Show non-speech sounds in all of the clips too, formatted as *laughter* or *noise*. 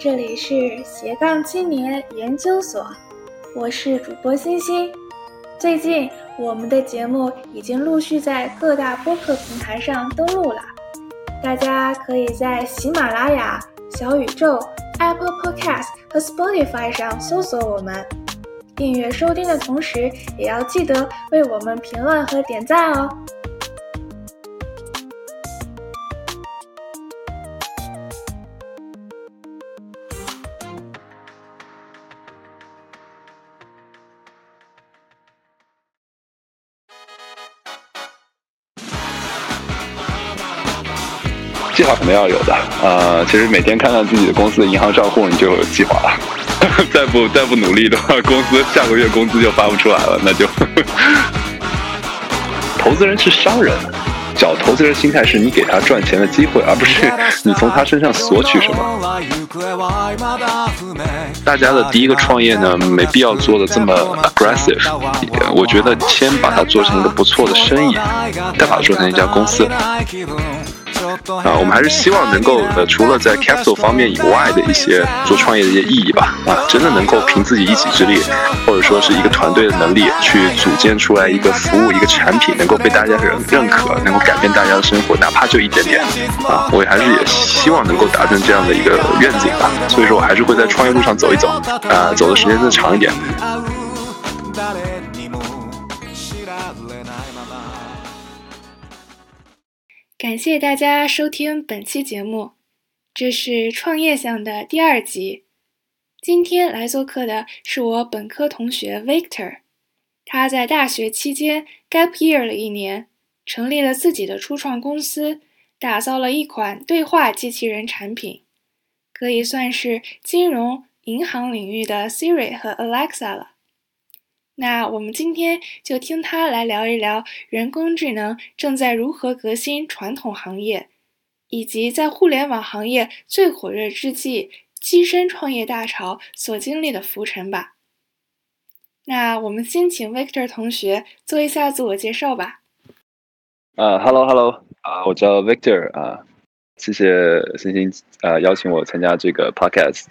这里是斜杠青年研究所，我是主播欣欣。最近我们的节目已经陆续在各大播客平台上登录了，大家可以在喜马拉雅、小宇宙、Apple Podcast 和 Spotify 上搜索我们，订阅收听的同时，也要记得为我们评论和点赞哦。计划肯定要有的，呃，其实每天看看自己的公司的银行账户，你就有计划了。*laughs* 再不再不努力的话，公司下个月工资就发不出来了，那就。*laughs* 投资人是商人，找投资人心态是你给他赚钱的机会，而不是 *laughs* 你从他身上索取什么。大家的第一个创业呢，没必要做的这么 aggressive，我觉得先把它做成一个不错的生意，再把它做成一家公司。啊，我们还是希望能够呃，除了在 capital 方面以外的一些做创业的一些意义吧，啊，真的能够凭自己一己之力，或者说是一个团队的能力，去组建出来一个服务、一个产品，能够被大家认认可，能够改变大家的生活，哪怕就一点点，啊，我还是也希望能够达成这样的一个愿景吧。所以说我还是会在创业路上走一走，啊，走的时间更长一点。感谢大家收听本期节目，这是创业项的第二集。今天来做客的是我本科同学 Victor，他在大学期间 gap year 了一年，成立了自己的初创公司，打造了一款对话机器人产品，可以算是金融银行领域的 Siri 和 Alexa 了。那我们今天就听他来聊一聊人工智能正在如何革新传统行业，以及在互联网行业最火热之际，跻身创业大潮所经历的浮沉吧。那我们先请 Victor 同学做一下自我介绍吧。啊，Hello Hello，啊，我叫 Victor 啊，谢谢星星啊邀请我参加这个 Podcast。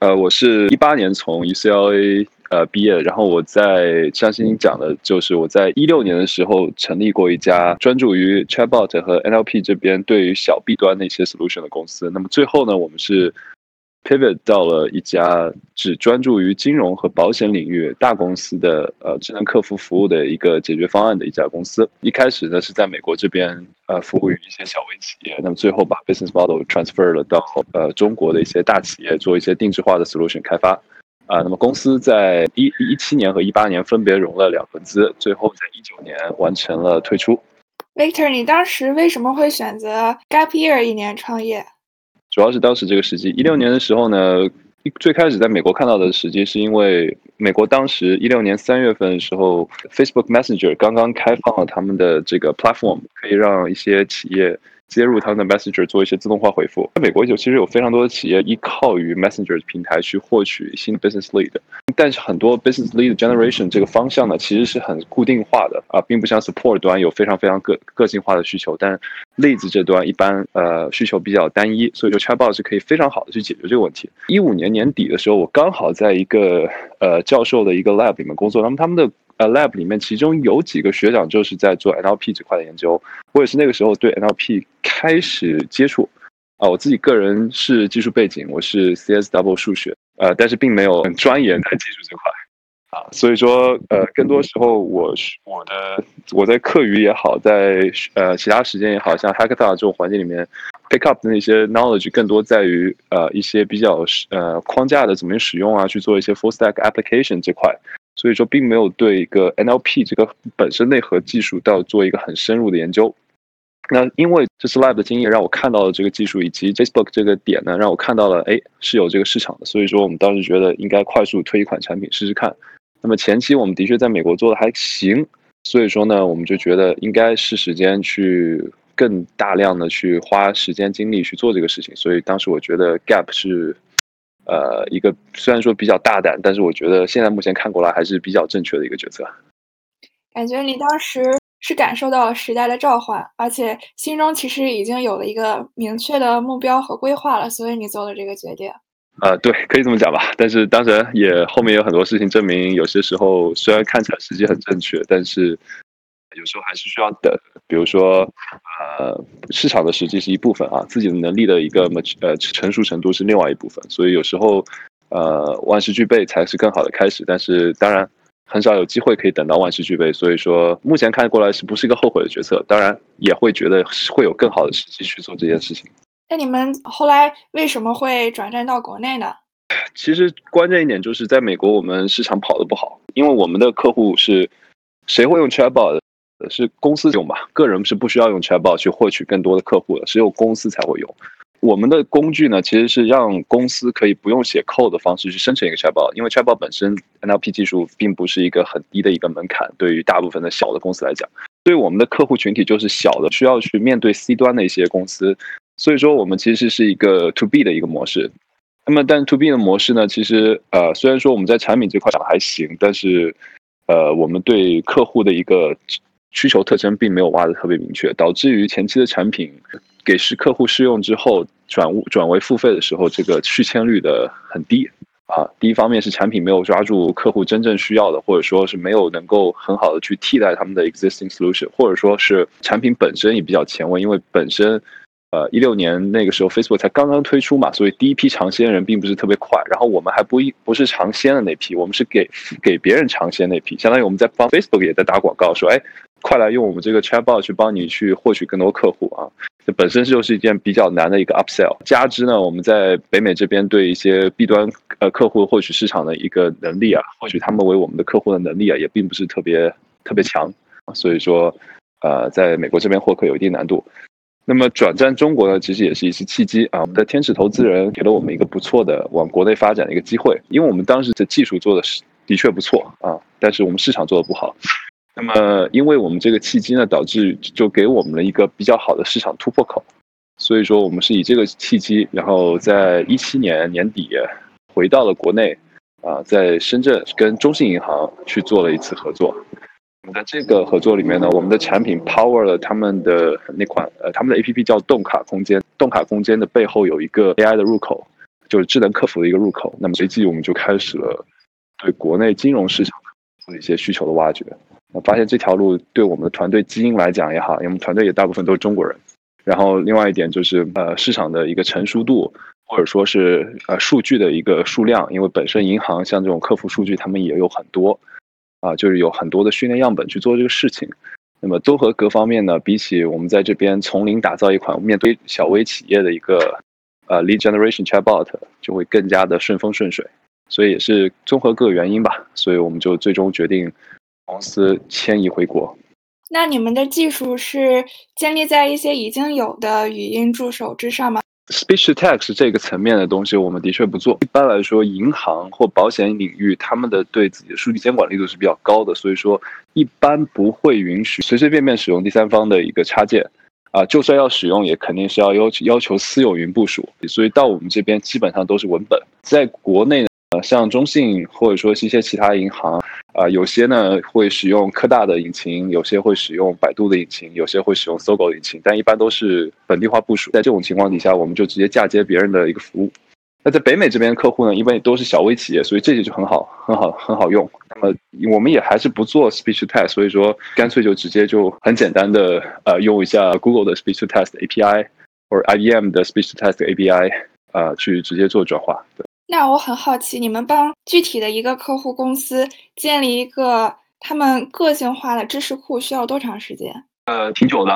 呃，我是一八年从 UCLA。呃，毕业，然后我在像欣欣讲的，就是我在一六年的时候成立过一家专注于 Chatbot 和 NLP 这边对于小 B 端的一些 solution 的公司。那么最后呢，我们是 pivot 到了一家只专注于金融和保险领域大公司的呃智能客服服务的一个解决方案的一家公司。一开始呢是在美国这边呃服务于一些小微企业，那么最后把 business model transfer 了到呃中国的一些大企业，做一些定制化的 solution 开发。啊，那么公司在一一七年和一八年分别融了两轮资，最后在一九年完成了退出。Victor，你当时为什么会选择 gap year 一年创业？主要是当时这个时机，一六年的时候呢，最开始在美国看到的时机，是因为美国当时一六年三月份的时候，Facebook Messenger 刚刚开放了他们的这个 platform，可以让一些企业。接入他们的 Messenger 做一些自动化回复。在美国有其实有非常多的企业依靠于 Messenger 平台去获取新的 business lead，但是很多 business lead generation 这个方向呢，其实是很固定化的啊，并不像 support 端有非常非常个个性化的需求。但 leads 这端一般呃需求比较单一，所以说 Chatbot 是可以非常好的去解决这个问题。一五年年底的时候，我刚好在一个呃教授的一个 lab 里面工作，那么他们的呃，lab 里面其中有几个学长就是在做 NLP 这块的研究，我也是那个时候对 NLP 开始接触。啊，我自己个人是技术背景，我是 CS double 数学，呃，但是并没有很钻研在技术这块。啊，所以说，呃，更多时候我我的我在课余也好，在呃其他时间也好像 Hackathon 这种环境里面 pick up 的那些 knowledge 更多在于呃一些比较呃框架的怎么使用啊，去做一些 full stack application 这块。所以说，并没有对一个 NLP 这个本身内核技术到做一个很深入的研究。那因为这次 Lab 的经验，让我看到了这个技术，以及 Facebook 这个点呢，让我看到了，哎，是有这个市场的。所以说，我们当时觉得应该快速推一款产品试试看。那么前期我们的确在美国做的还行，所以说呢，我们就觉得应该是时间去更大量的去花时间精力去做这个事情。所以当时我觉得 Gap 是。呃，一个虽然说比较大胆，但是我觉得现在目前看过来还是比较正确的一个决策。感觉你当时是感受到了时代的召唤，而且心中其实已经有了一个明确的目标和规划了，所以你做了这个决定。呃，对，可以这么讲吧。但是当然也后面有很多事情证明，有些时候虽然看起来时机很正确，但是有时候还是需要等。比如说，呃，市场的时机是一部分啊，自己的能力的一个呃成熟程度是另外一部分。所以有时候，呃，万事俱备才是更好的开始。但是当然很少有机会可以等到万事俱备。所以说目前看过来是不是一个后悔的决策？当然也会觉得会有更好的时机去做这件事情。那你们后来为什么会转战到国内呢？其实关键一点就是在美国，我们市场跑的不好，因为我们的客户是谁会用 Chatbot？是公司用吧，个人是不需要用 Chatbot 去获取更多的客户的，只有公司才会用。我们的工具呢，其实是让公司可以不用写 code 的方式去生成一个 Chatbot，因为 Chatbot 本身 NLP 技术并不是一个很低的一个门槛，对于大部分的小的公司来讲，对我们的客户群体就是小的，需要去面对 C 端的一些公司。所以说，我们其实是一个 to B 的一个模式。那么，但 to B 的模式呢，其实呃，虽然说我们在产品这块讲还行，但是呃，我们对客户的一个需求特征并没有挖的特别明确，导致于前期的产品给试客户试用之后，转转为付费的时候，这个续签率的很低啊。第一方面是产品没有抓住客户真正需要的，或者说是没有能够很好的去替代他们的 existing solution，或者说是产品本身也比较前卫，因为本身。呃，一六年那个时候，Facebook 才刚刚推出嘛，所以第一批尝鲜人并不是特别快。然后我们还不一不是尝鲜的那批，我们是给给别人尝鲜那批，相当于我们在帮 Facebook 也在打广告，说哎，快来用我们这个 Chatbot 去帮你去获取更多客户啊！这本身就是一件比较难的一个 upsell。加之呢，我们在北美这边对一些 B 端呃客户获取市场的一个能力啊，获取他们为我们的客户的能力啊，也并不是特别特别强所以说，呃，在美国这边获客有一定难度。那么转战中国呢，其实也是一次契机啊。我们的天使投资人给了我们一个不错的往国内发展的一个机会，因为我们当时的技术做的是的确不错啊，但是我们市场做的不好。那么，因为我们这个契机呢，导致就给我们了一个比较好的市场突破口。所以说，我们是以这个契机，然后在一七年年底回到了国内啊，在深圳跟中信银行去做了一次合作。在这个合作里面呢，我们的产品 power 了他们的那款呃，他们的 A P P 叫动卡空间。动卡空间的背后有一个 A I 的入口，就是智能客服的一个入口。那么随即我们就开始了对国内金融市场的一些需求的挖掘。我发现这条路对我们的团队基因来讲也好，因为我们团队也大部分都是中国人。然后另外一点就是呃，市场的一个成熟度，或者说是呃数据的一个数量，因为本身银行像这种客服数据，他们也有很多。啊，就是有很多的训练样本去做这个事情，那么综合各方面呢，比起我们在这边从零打造一款面对小微企业的一个呃 lead generation chatbot，就会更加的顺风顺水，所以也是综合各个原因吧，所以我们就最终决定公司迁移回国。那你们的技术是建立在一些已经有的语音助手之上吗？Speech to text 这个层面的东西，我们的确不做。一般来说，银行或保险领域，他们的对自己的数据监管力度是比较高的，所以说一般不会允许随随便便使用第三方的一个插件。啊，就算要使用，也肯定是要要求要求私有云部署。所以到我们这边基本上都是文本。在国内呢，像中信或者说一些其他银行。啊，有些呢会使用科大的引擎，有些会使用百度的引擎，有些会使用搜狗引擎，但一般都是本地化部署。在这种情况底下，我们就直接嫁接别人的一个服务。那在北美这边客户呢，一般都是小微企业，所以这些就很好，很好，很好用。那么我们也还是不做 speech test，所以说干脆就直接就很简单的呃用一下 Google 的 speech test API 或者 IBM 的 speech test API 啊去直接做转化。对。那我很好奇，你们帮具体的一个客户公司建立一个他们个性化的知识库需要多长时间？呃，挺久的，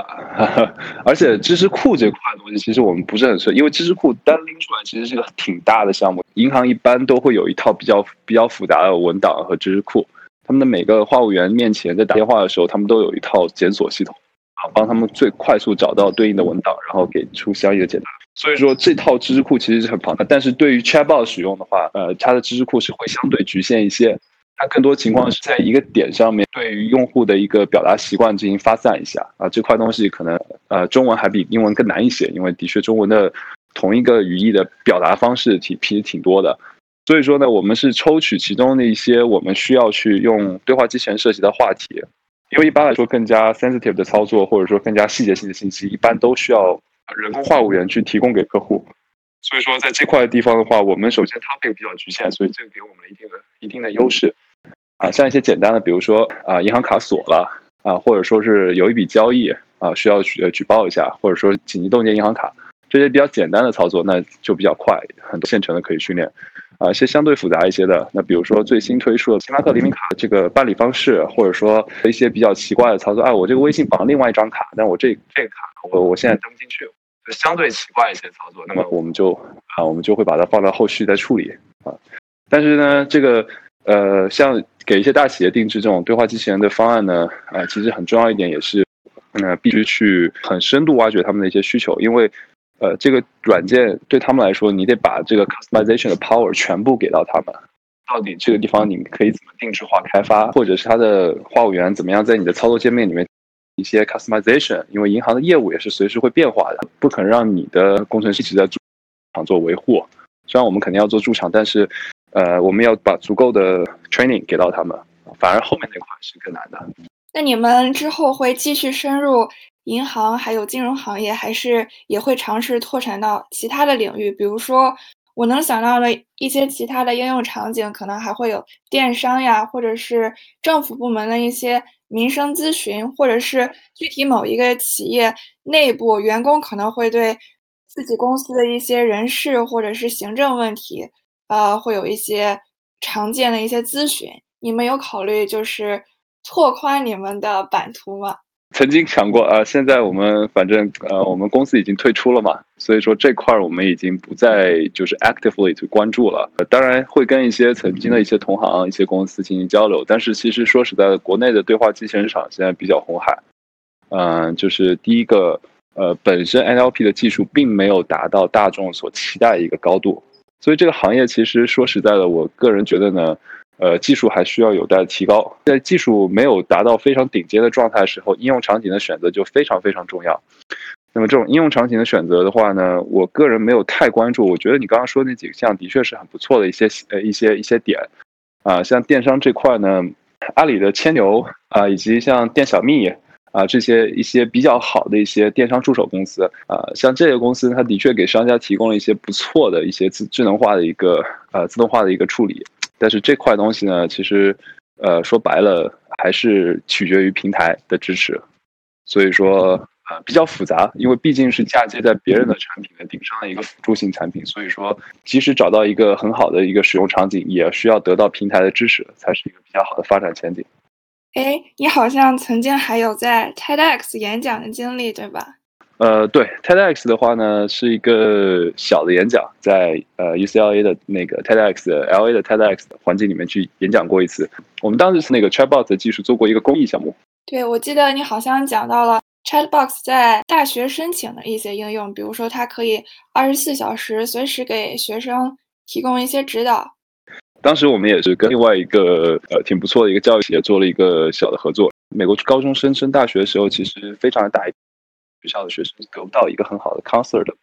*laughs* 而且知识库这块东西其实我们不是很熟，因为知识库单拎出来其实是个挺大的项目。银行一般都会有一套比较比较复杂的文档和知识库，他们的每个话务员面前在打电话的时候，他们都有一套检索系统，啊，帮他们最快速找到对应的文档，然后给出相应的解答。所以说这套知识库其实是很庞大，但是对于 Chatbot 使用的话，呃，它的知识库是会相对局限一些，它更多情况是在一个点上面，对于用户的一个表达习惯进行发散一下啊，这块东西可能呃中文还比英文更难一些，因为的确中文的同一个语义的表达方式挺其实挺多的，所以说呢，我们是抽取其中的一些我们需要去用对话机器人涉及的话题，因为一般来说更加 sensitive 的操作或者说更加细节性的信息，一般都需要。人工话务员去提供给客户，所以说在这块地方的话，我们首先它会比较局限，所以这个给我们了一定的一定的优势。啊，像一些简单的，比如说啊，银行卡锁了啊，或者说是有一笔交易啊，需要举举报一下，或者说紧急冻结银行卡，这些比较简单的操作，那就比较快，很多现成的可以训练。啊，一些相对复杂一些的，那比如说最新推出的星巴克联名卡这个办理方式，或者说一些比较奇怪的操作，啊，我这个微信绑另外一张卡，但我这这个卡我我现在登不进去，就相对奇怪一些操作，那么我们就啊，我们就会把它放到后续再处理啊。但是呢，这个呃，像给一些大企业定制这种对话机器人的方案呢，啊，其实很重要一点也是，呃，必须去很深度挖掘他们的一些需求，因为。呃，这个软件对他们来说，你得把这个 customization 的 power 全部给到他们。到底这个地方你可以怎么定制化开发，或者是它的话务员怎么样在你的操作界面里面一些 customization？因为银行的业务也是随时会变化的，不可能让你的工程师一直在驻场做维护。虽然我们肯定要做驻场，但是呃，我们要把足够的 training 给到他们，反而后面那块是更难的。那你们之后会继续深入？银行还有金融行业，还是也会尝试拓展到其他的领域，比如说我能想到的一些其他的应用场景，可能还会有电商呀，或者是政府部门的一些民生咨询，或者是具体某一个企业内部员工可能会对自己公司的一些人事或者是行政问题，呃，会有一些常见的一些咨询。你们有考虑就是拓宽你们的版图吗？曾经想过啊，现在我们反正呃，我们公司已经退出了嘛，所以说这块儿我们已经不再就是 actively 去关注了。当然会跟一些曾经的一些同行、一些公司进行交流，但是其实说实在的，国内的对话机器人厂现在比较红海。嗯，就是第一个，呃，本身 NLP 的技术并没有达到大众所期待的一个高度，所以这个行业其实说实在的，我个人觉得呢。呃，技术还需要有待提高。在技术没有达到非常顶尖的状态时候，应用场景的选择就非常非常重要。那么这种应用场景的选择的话呢，我个人没有太关注。我觉得你刚刚说那几个项的确是很不错的一些呃一些一些点啊，像电商这块呢，阿里的千牛啊，以及像店小蜜啊这些一些比较好的一些电商助手公司啊，像这些公司，它的确给商家提供了一些不错的一些智智能化的一个呃自动化的一个处理。但是这块东西呢，其实，呃，说白了还是取决于平台的支持，所以说啊比较复杂，因为毕竟是嫁接在别人的产品的顶上的一个辅助性产品，所以说即使找到一个很好的一个使用场景，也需要得到平台的支持，才是一个比较好的发展前景。哎，你好像曾经还有在 TEDx 演讲的经历，对吧？呃，对，TEDx 的话呢，是一个小的演讲，在呃 UCLA 的那个 TEDx 的 LA 的 TEDx 环境里面去演讲过一次。我们当时是那个 Chatbot 的技术做过一个公益项目。对，我记得你好像讲到了 Chatbox 在大学申请的一些应用，比如说它可以二十四小时随时给学生提供一些指导。当时我们也是跟另外一个呃挺不错的一个教育企业做了一个小的合作。美国高中生升大学的时候，其实非常的大。学校的学生得不到一个很好的 counselor 的，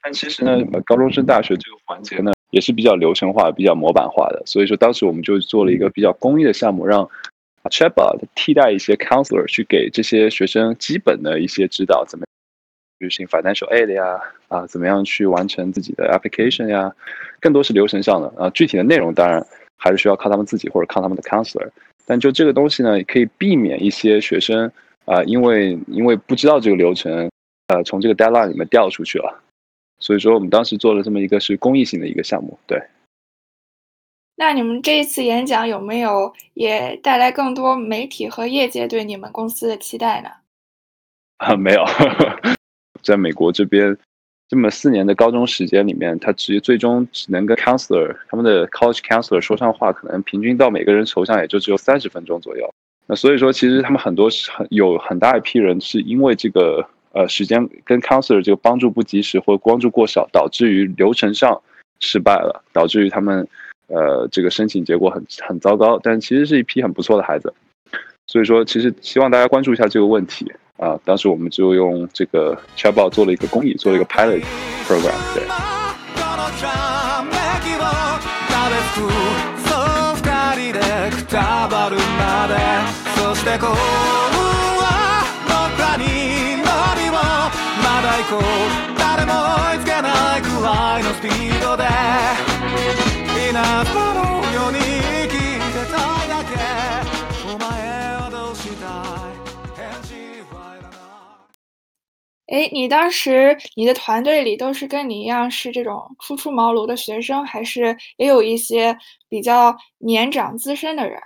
但其实呢，高中生大学这个环节呢，也是比较流程化、比较模板化的。所以说，当时我们就做了一个比较公益的项目，让 chatbot 替代一些 counselor 去给这些学生基本的一些指导，怎么执行 financial aid 呀，啊，怎么样去完成自己的 application 呀，更多是流程上的啊。具体的内容当然还是需要靠他们自己或者靠他们的 counselor。但就这个东西呢，也可以避免一些学生。啊，因为因为不知道这个流程，呃，从这个 deadline 里面调出去了，所以说我们当时做了这么一个是公益性的一个项目。对。那你们这一次演讲有没有也带来更多媒体和业界对你们公司的期待呢？*laughs* 啊，没有，*laughs* 在美国这边这么四年的高中时间里面，他直接最终只能跟 counselor 他们的 college counselor 说上话，可能平均到每个人头上也就只有三十分钟左右。那所以说，其实他们很多是很有很大一批人是因为这个呃时间跟 counselor 这个帮助不及时或者帮助过少，导致于流程上失败了，导致于他们呃这个申请结果很很糟糕。但其实是一批很不错的孩子，所以说其实希望大家关注一下这个问题啊。当时我们就用这个 chatbot 做了一个公益，做了一个 pilot program，对。そして幸運は僕らに乗りをまだ行こう誰も追いつけないくらい 哎，你当时你的团队里都是跟你一样是这种初出茅庐的学生，还是也有一些比较年长资深的人？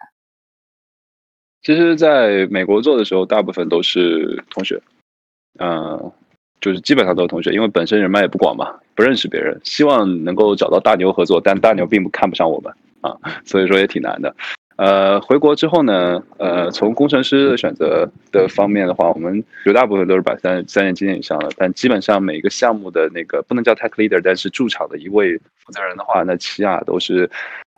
其实，在美国做的时候，大部分都是同学，嗯，就是基本上都是同学，因为本身人脉也不广嘛，不认识别人，希望能够找到大牛合作，但大牛并不看不上我们啊，所以说也挺难的。呃，回国之后呢，呃，从工程师的选择的方面的话，我们绝大部分都是把三三年经验以上的，但基本上每个项目的那个不能叫 tech leader，但是驻场的一位负责人的话，那起码都是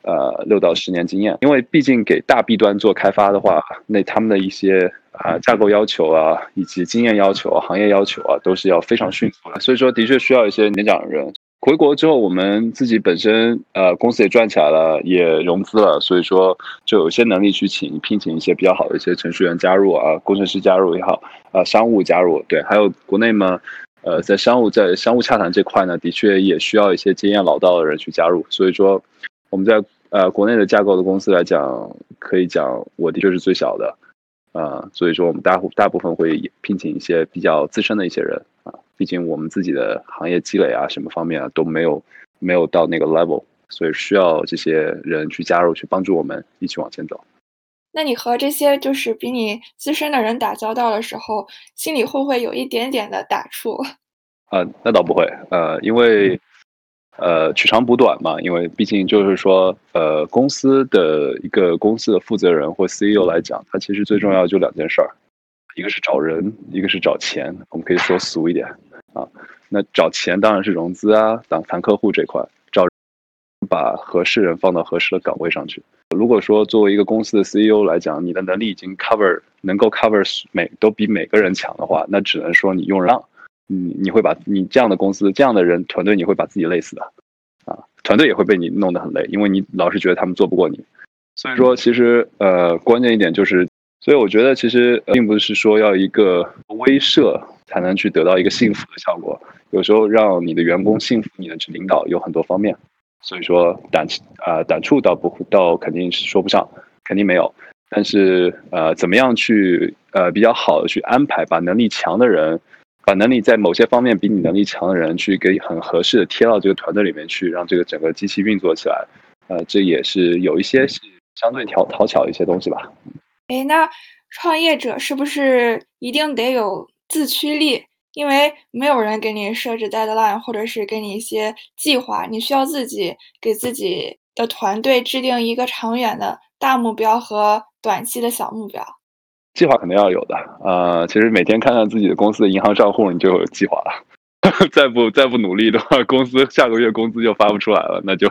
呃六到十年经验，因为毕竟给大 B 端做开发的话，那他们的一些啊架构要求啊，以及经验要求、行业要求啊，都是要非常迅速的，所以说的确需要一些年长的人。回国之后，我们自己本身呃公司也赚起来了，也融资了，所以说就有些能力去请聘请一些比较好的一些程序员加入啊，工程师加入也好，啊商务加入对，还有国内嘛，呃在商务在商务洽谈这块呢，的确也需要一些经验老道的人去加入，所以说我们在呃国内的架构的公司来讲，可以讲我的确是最小的，啊，所以说我们大大部分会聘请一些比较资深的一些人啊。毕竟我们自己的行业积累啊，什么方面啊都没有没有到那个 level，所以需要这些人去加入，去帮助我们一起往前走。那你和这些就是比你资深的人打交道的时候，心里会不会有一点点的打怵？啊，那倒不会，呃，因为呃取长补短嘛，因为毕竟就是说，呃，公司的一个公司的负责人或 CEO 来讲，他其实最重要就两件事儿。一个是找人，一个是找钱，我们可以说俗一点啊。那找钱当然是融资啊，当谈客户这块，找把合适人放到合适的岗位上去。如果说作为一个公司的 CEO 来讲，你的能力已经 cover 能够 cover 每都比每个人强的话，那只能说你用让，你你会把你这样的公司这样的人团队，你会把自己累死的啊，团队也会被你弄得很累，因为你老是觉得他们做不过你。所以说，其实呃，关键一点就是。所以我觉得，其实并不是说要一个威慑才能去得到一个幸福的效果。有时候让你的员工信服你的领导有很多方面。所以说胆啊胆触倒不倒肯定是说不上，肯定没有。但是呃，怎么样去呃比较好的去安排，把能力强的人，把能力在某些方面比你能力强的人，去给很合适的贴到这个团队里面去，让这个整个机器运作起来。呃，这也是有一些相对讨讨巧一些东西吧。哎，那创业者是不是一定得有自驱力？因为没有人给你设置 deadline，或者是给你一些计划，你需要自己给自己的团队制定一个长远的大目标和短期的小目标。计划肯定要有的，呃，其实每天看看自己的公司的银行账户，你就有计划了。*laughs* 再不再不努力的话，公司下个月工资就发不出来了，那就。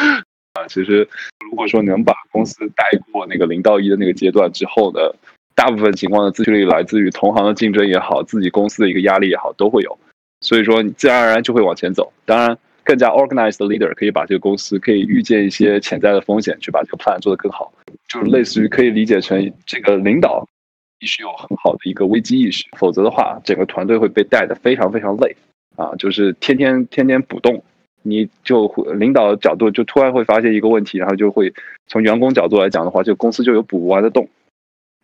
*laughs* 啊，其实如果说能把公司带过那个零到一的那个阶段之后呢，大部分情况的自驱力来自于同行的竞争也好，自己公司的一个压力也好，都会有。所以说你自然而然就会往前走。当然，更加 organized leader 可以把这个公司可以预见一些潜在的风险，去把这个 plan 做得更好。就是类似于可以理解成这个领导必须有很好的一个危机意识，否则的话，整个团队会被带的非常非常累啊，就是天天天天补洞。你就领导角度就突然会发现一个问题，然后就会从员工角度来讲的话，这个公司就有补不完的洞，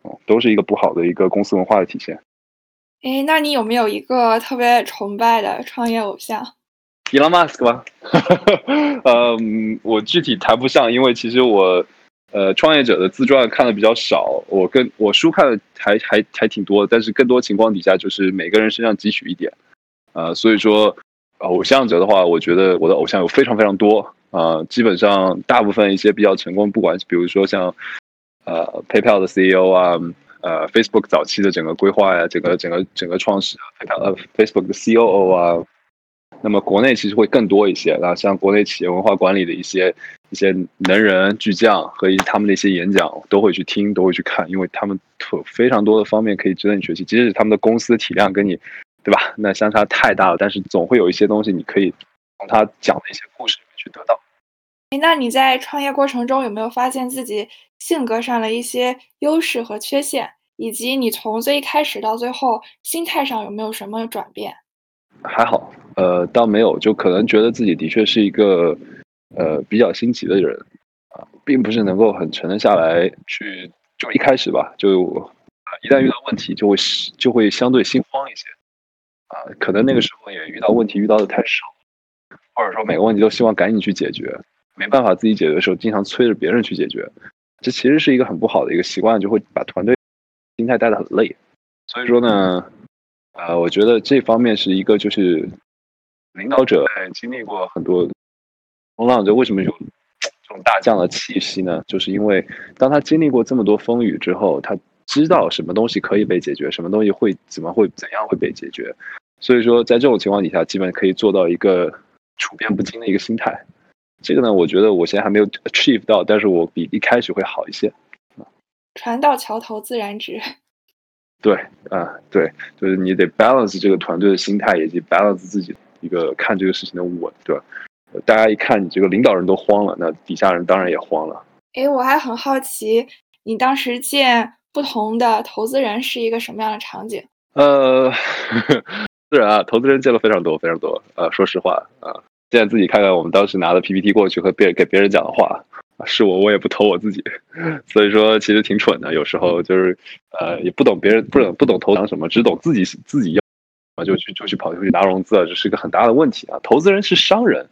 哦，都是一个不好的一个公司文化的体现。哎，那你有没有一个特别崇拜的创业偶像？Elon Musk 吗？*laughs* 嗯，我具体谈不上，因为其实我呃创业者的自传看的比较少，我跟我书看的还还还挺多，但是更多情况底下就是每个人身上汲取一点，呃，所以说。偶像者的话，我觉得我的偶像有非常非常多啊，基本上大部分一些比较成功，不管比如说像呃 PayPal 的 CEO 啊，呃 Facebook 早期的整个规划呀，整个整个整个创始 PayPal 呃 Facebook 的 COO 啊，那么国内其实会更多一些。那像国内企业文化管理的一些一些能人巨匠和他们的一些演讲，都会去听，都会去看，因为他们非常多的方面可以值得你学习。即使他们的公司体量跟你。对吧？那相差太大了，但是总会有一些东西你可以从他讲的一些故事里面去得到。哎，那你在创业过程中有没有发现自己性格上的一些优势和缺陷，以及你从最开始到最后心态上有没有什么转变？还好，呃，倒没有，就可能觉得自己的确是一个呃比较新奇的人啊，并不是能够很沉得下来去，就一开始吧，就啊一旦遇到问题就会就会相对心慌一些啊，可能那个时候也遇到问题遇到的太少，或者说每个问题都希望赶紧去解决，没办法自己解决的时候，经常催着别人去解决，这其实是一个很不好的一个习惯，就会把团队心态带得很累。所以说呢，呃，我觉得这方面是一个，就是领导者在经历过很多风浪，者为什么有这种大将的气息呢？就是因为当他经历过这么多风雨之后，他知道什么东西可以被解决，什么东西会怎么会怎样会被解决。所以说，在这种情况底下，基本可以做到一个处变不惊的一个心态。这个呢，我觉得我现在还没有 achieve 到，但是我比一开始会好一些。船到桥头自然直。*laughs* 对，啊，对，就是你得 balance 这个团队的心态，以及 balance 自己一个看这个事情的稳，对吧？大家一看你这个领导人都慌了，那底下人当然也慌了。哎，我还很好奇，你当时见不同的投资人是一个什么样的场景？呃，*laughs* 是啊，投资人见了非常多，非常多。呃，说实话，啊，现在自己看看我们当时拿的 PPT 过去和别给别人讲的话。是我，我也不投我自己，*laughs* 所以说其实挺蠢的。有时候就是，呃，也不懂别人，不懂不懂投资什么，只懂自己自己要啊，就去就去跑出去拿融资啊，这是一个很大的问题啊。投资人是商人，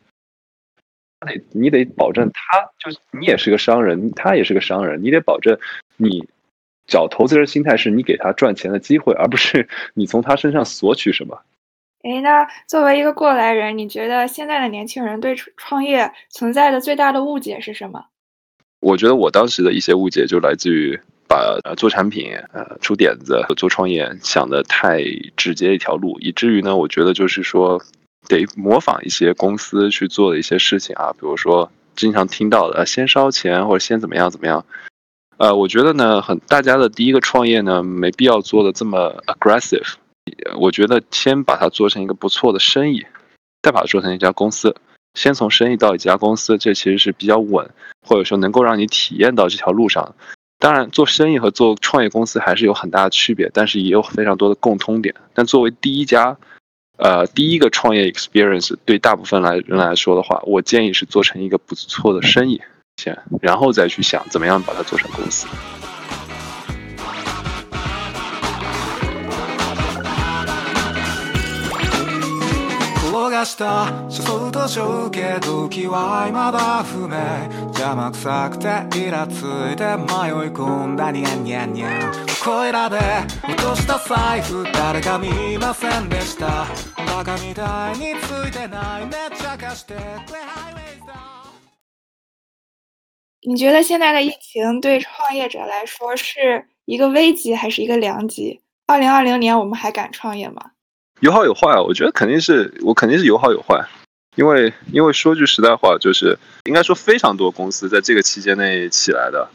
得你得保证他就是你也是个商人，他也是个商人，你得保证你找投资人心态是你给他赚钱的机会，而不是 *laughs* 你从他身上索取什么。哎，那作为一个过来人，你觉得现在的年轻人对创业存在的最大的误解是什么？我觉得我当时的一些误解就来自于把呃做产品、呃出点子和做创业想的太直接一条路，以至于呢，我觉得就是说得模仿一些公司去做的一些事情啊，比如说经常听到的先烧钱或者先怎么样怎么样。呃，我觉得呢，很大家的第一个创业呢，没必要做的这么 aggressive。我觉得先把它做成一个不错的生意，再把它做成一家公司。先从生意到一家公司，这其实是比较稳，或者说能够让你体验到这条路上。当然，做生意和做创业公司还是有很大的区别，但是也有非常多的共通点。但作为第一家，呃，第一个创业 experience，对大部分来人来说的话，我建议是做成一个不错的生意先，然后再去想怎么样把它做成公司。した誘うとしょうけど気は未だ不明邪魔くさくてイラついて迷い込んだニャンニャンニャンここいらで落とした財布誰か見ませんでした バカみたいについてないめっちゃ貸してくれハイウェイ你觉得现在的疫情对创业者来说是一个危机还是一个良机？二零二零年我们还敢创业吗？有好有坏，我觉得肯定是我肯定是有好有坏，因为因为说句实在话，就是应该说非常多公司在这个期间内起来的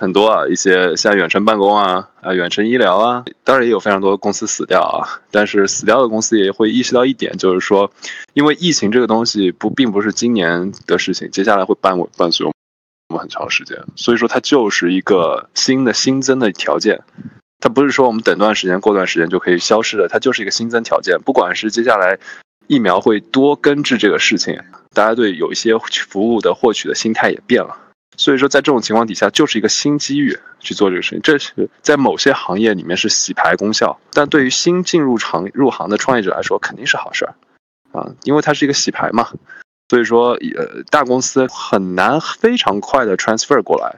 很多啊，一些像远程办公啊啊远程医疗啊，当然也有非常多的公司死掉啊，但是死掉的公司也会意识到一点，就是说，因为疫情这个东西不并不是今年的事情，接下来会伴伴随我们很长时间，所以说它就是一个新的新增的条件。它不是说我们等段时间、过段时间就可以消失的，它就是一个新增条件。不管是接下来疫苗会多根治这个事情，大家对有一些服务的获取的心态也变了。所以说，在这种情况底下，就是一个新机遇去做这个事情。这是在某些行业里面是洗牌功效，但对于新进入行入行的创业者来说，肯定是好事儿啊，因为它是一个洗牌嘛。所以说，呃，大公司很难非常快的 transfer 过来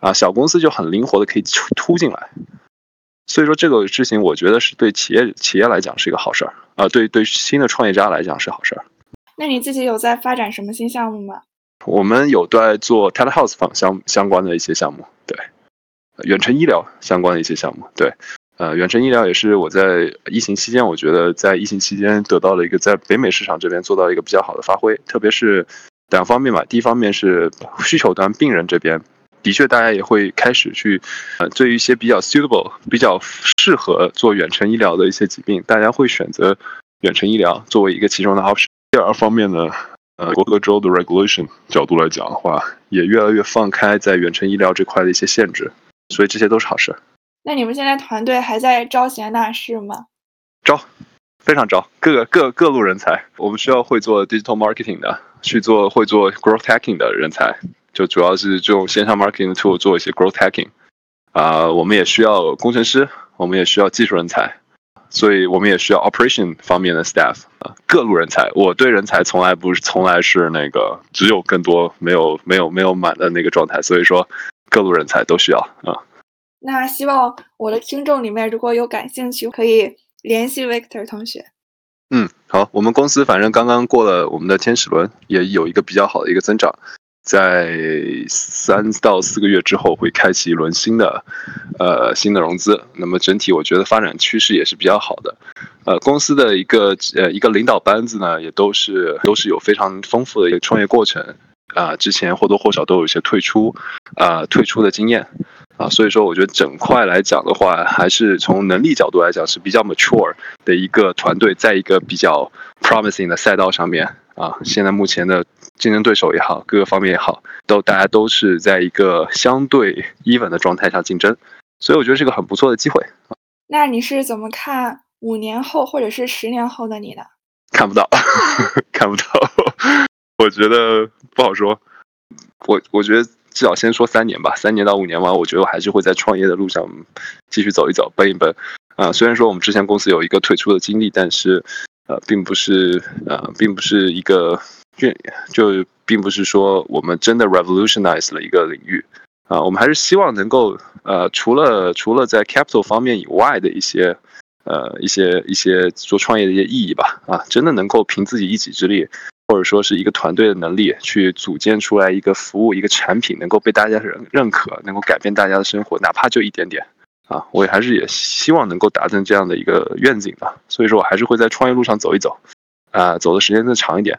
啊，小公司就很灵活的可以突突进来。所以说这个事情，我觉得是对企业企业来讲是一个好事儿啊，对对新的创业家来讲是好事儿。那你自己有在发展什么新项目吗？我们有在做 telehouse 方相相关的一些项目，对，远程医疗相关的一些项目，对，呃，远程医疗也是我在疫情期间，我觉得在疫情期间得到了一个在北美市场这边做到一个比较好的发挥，特别是两方面吧，第一方面是需求端病人这边。的确，大家也会开始去，呃，对于一些比较 suitable、比较适合做远程医疗的一些疾病，大家会选择远程医疗作为一个其中的 option。第二方面呢，呃，各个州的 regulation 角度来讲的话，也越来越放开在远程医疗这块的一些限制，所以这些都是好事。那你们现在团队还在招贤纳士吗？招，非常招各个各各路人才。我们需要会做 digital marketing 的，去做会做 growth hacking 的人才，就主要是这种线上 marketing tool 做一些 growth hacking。啊，我们也需要工程师，我们也需要技术人才，所以我们也需要 operation 方面的 staff 啊，各路人才。我对人才从来不是从来是那个只有更多没有没有没有满的那个状态，所以说各路人才都需要啊。那希望我的听众里面如果有感兴趣，可以联系 Victor 同学。嗯，好，我们公司反正刚刚过了我们的天使轮，也有一个比较好的一个增长。在三到四个月之后会开启一轮新的，呃，新的融资。那么整体我觉得发展趋势也是比较好的。呃，公司的一个呃一个领导班子呢，也都是都是有非常丰富的一个创业过程啊，之前或多或少都有一些退出啊退出的经验啊，所以说我觉得整块来讲的话，还是从能力角度来讲是比较 mature 的一个团队，在一个比较 promising 的赛道上面。啊，现在目前的竞争对手也好，各个方面也好，都大家都是在一个相对 even 的状态下竞争，所以我觉得是个很不错的机会。那你是怎么看五年后或者是十年后的你呢？看不到，*laughs* 看不到，*laughs* 我觉得不好说。我我觉得至少先说三年吧，三年到五年完，我觉得我还是会在创业的路上继续走一走，奔一奔。啊，虽然说我们之前公司有一个退出的经历，但是。呃，并不是呃，并不是一个就就并不是说我们真的 revolutionize 了一个领域啊，我们还是希望能够呃，除了除了在 capital 方面以外的一些呃一些一些做创业的一些意义吧啊，真的能够凭自己一己之力，或者说是一个团队的能力去组建出来一个服务一个产品，能够被大家认认可，能够改变大家的生活，哪怕就一点点。啊，我也还是也希望能够达成这样的一个愿景吧，所以说我还是会在创业路上走一走，啊，走的时间更长一点。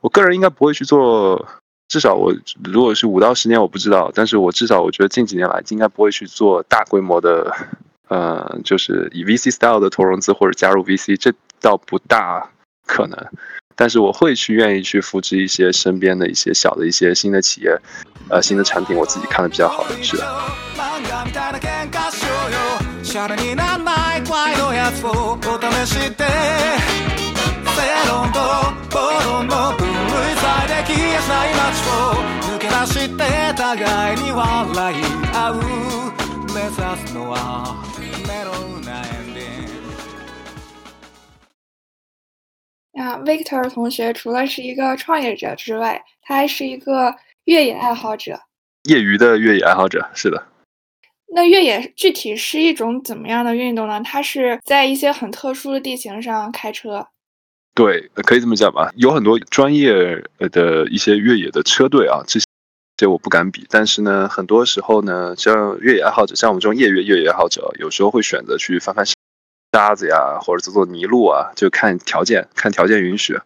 我个人应该不会去做，至少我如果是五到十年我不知道，但是我至少我觉得近几年来应该不会去做大规模的，呃，就是以 VC style 的投融资或者加入 VC，这倒不大可能。但是我会去愿意去复制一些身边的一些小的一些新的企业，呃，新的产品，我自己看的比较好的是的。シャレになんない怖いのやつをお試しで正論と暴論の分類されで消えない街を抜け出して互いに笑い合う目指すのはメロなエンディング那 Victor 同学除了是一个创业者之外，他还是一个越野爱好者。业余的越野爱好者，是的。 那越野具体是一种怎么样的运动呢？它是在一些很特殊的地形上开车。对，可以这么讲吧。有很多专业的一些越野的车队啊，这些我不敢比。但是呢，很多时候呢，像越野爱好者，像我们这种业余越野爱好者，有时候会选择去翻翻沙子呀，或者走走泥路啊，就看条件，看条件允许。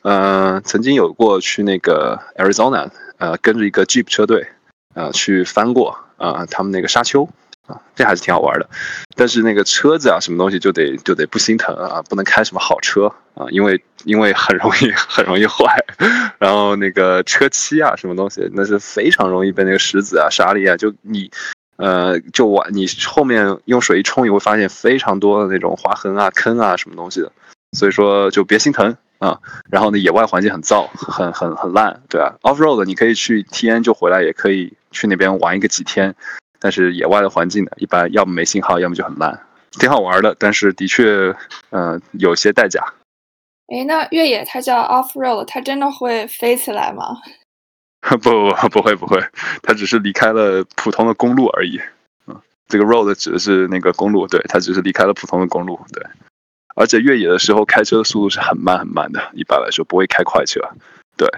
嗯，曾经有过去那个 Arizona，呃，跟着一个 Jeep 车队，呃，去翻过。啊，他们那个沙丘啊，这还是挺好玩的，但是那个车子啊，什么东西就得就得不心疼啊，不能开什么好车啊，因为因为很容易 *laughs* 很容易坏，然后那个车漆啊，什么东西那是非常容易被那个石子啊、沙粒啊，就你呃就往你后面用水一冲，你会发现非常多的那种划痕啊、坑啊什么东西的，所以说就别心疼啊。然后呢，野外环境很燥，很很很烂，对啊 o f f road 你可以去 T N 就回来，也可以。去那边玩一个几天，但是野外的环境呢，一般要么没信号，要么就很烂，挺好玩的，但是的确，嗯，有些代价。哎，那越野它叫 off road，它真的会飞起来吗？*laughs* 不不不会不会，它只是离开了普通的公路而已。嗯，这个 road 指的是那个公路，对，它只是离开了普通的公路，对。而且越野的时候开车的速度是很慢很慢的，一般来说不会开快车，对。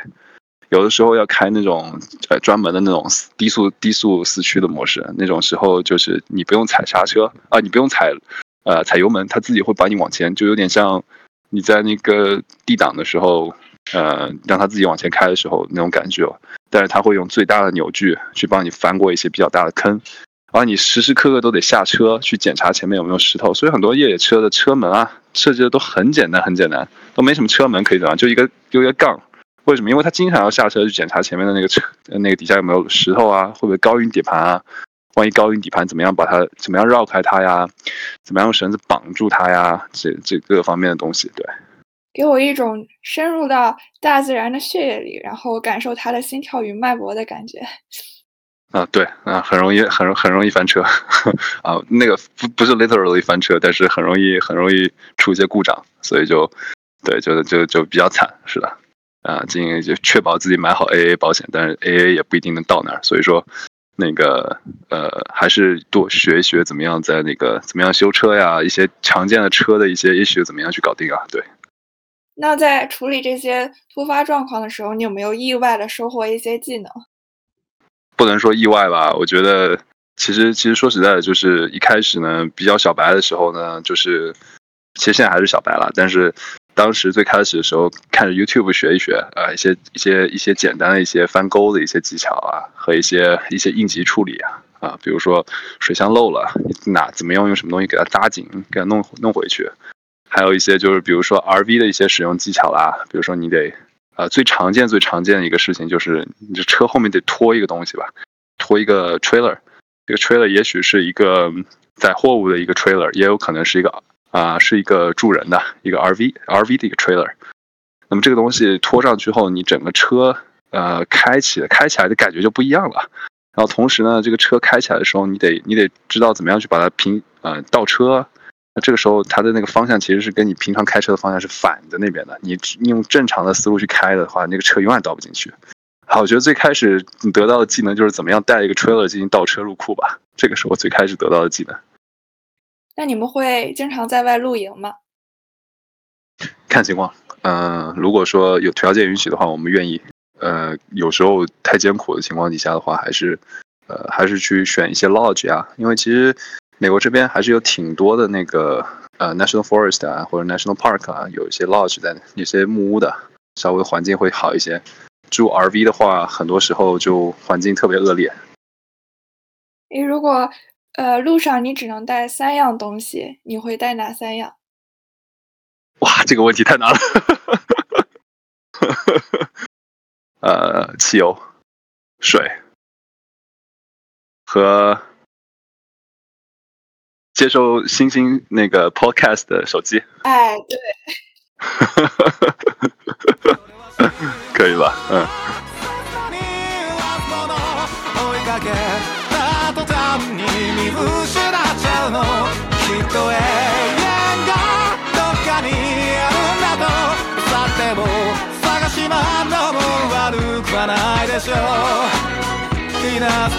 有的时候要开那种呃专门的那种低速低速四驱的模式，那种时候就是你不用踩刹车啊，你不用踩呃踩油门，它自己会把你往前，就有点像你在那个 D 档的时候，呃让它自己往前开的时候那种感觉。但是它会用最大的扭矩去帮你翻过一些比较大的坑，而你时时刻刻都得下车去检查前面有没有石头。所以很多越野车的车门啊设计的都很简单很简单，都没什么车门可以怎样，就一个就一个杠。为什么？因为他经常要下车去检查前面的那个车，*laughs* 那个底下有没有石头啊，会不会高云底盘啊？万一高音底盘怎么样把它怎么样绕开它呀？怎么样用绳子绑住它呀？这这各个方面的东西，对。给我一种深入到大自然的血液里，然后感受它的心跳与脉搏的感觉。啊，对，啊，很容易，很很容易翻车，啊，那个不不是 literally 翻车，但是很容易很容易出一些故障，所以就，对，就就就比较惨，是的，啊，进行就确保自己买好 AA 保险，但是 AA 也不一定能到那儿，所以说，那个呃，还是多学一学怎么样在那个怎么样修车呀，一些常见的车的一些 issue 怎么样去搞定啊，对。那在处理这些突发状况的时候，你有没有意外的收获一些技能？不能说意外吧，我觉得其实其实说实在的，就是一开始呢比较小白的时候呢，就是其实现在还是小白了，但是当时最开始的时候看着 YouTube 学一学啊，一些一些一些简单的一些翻钩的一些技巧啊，和一些一些应急处理啊啊，比如说水箱漏了，哪怎么样用什么东西给它扎紧，给它弄弄回去。还有一些就是，比如说 RV 的一些使用技巧啦，比如说你得，呃，最常见、最常见的一个事情就是，你这车后面得拖一个东西吧，拖一个 trailer，这个 trailer 也许是一个载货物的一个 trailer，也有可能是一个啊，是一个住人的一个 RV，RV 的一个 trailer。那么这个东西拖上去后，你整个车呃开起开起来的感觉就不一样了。然后同时呢，这个车开起来的时候，你得你得知道怎么样去把它平呃倒车。那这个时候，它的那个方向其实是跟你平常开车的方向是反的那边的。你用正常的思路去开的话，那个车永远倒不进去。好，我觉得最开始你得到的技能就是怎么样带一个 trailer 进行倒车入库吧。这个是我最开始得到的技能。那你们会经常在外露营吗？看情况，嗯，如果说有条件允许的话，我们愿意。呃，有时候太艰苦的情况底下的话，还是，呃，还是去选一些 lodge 啊，因为其实。美国这边还是有挺多的那个呃 national forest 啊，或者 national park 啊，有一些 lodge 在，有些木屋的，稍微环境会好一些。住 RV 的话，很多时候就环境特别恶劣。诶，如果呃路上你只能带三样东西，你会带哪三样？哇，这个问题太难了。*laughs* 呃，汽油、水和。接收星星那个 Podcast 的手机。哎，对。可以吧？嗯。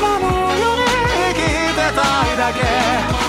のように生きてたいだけ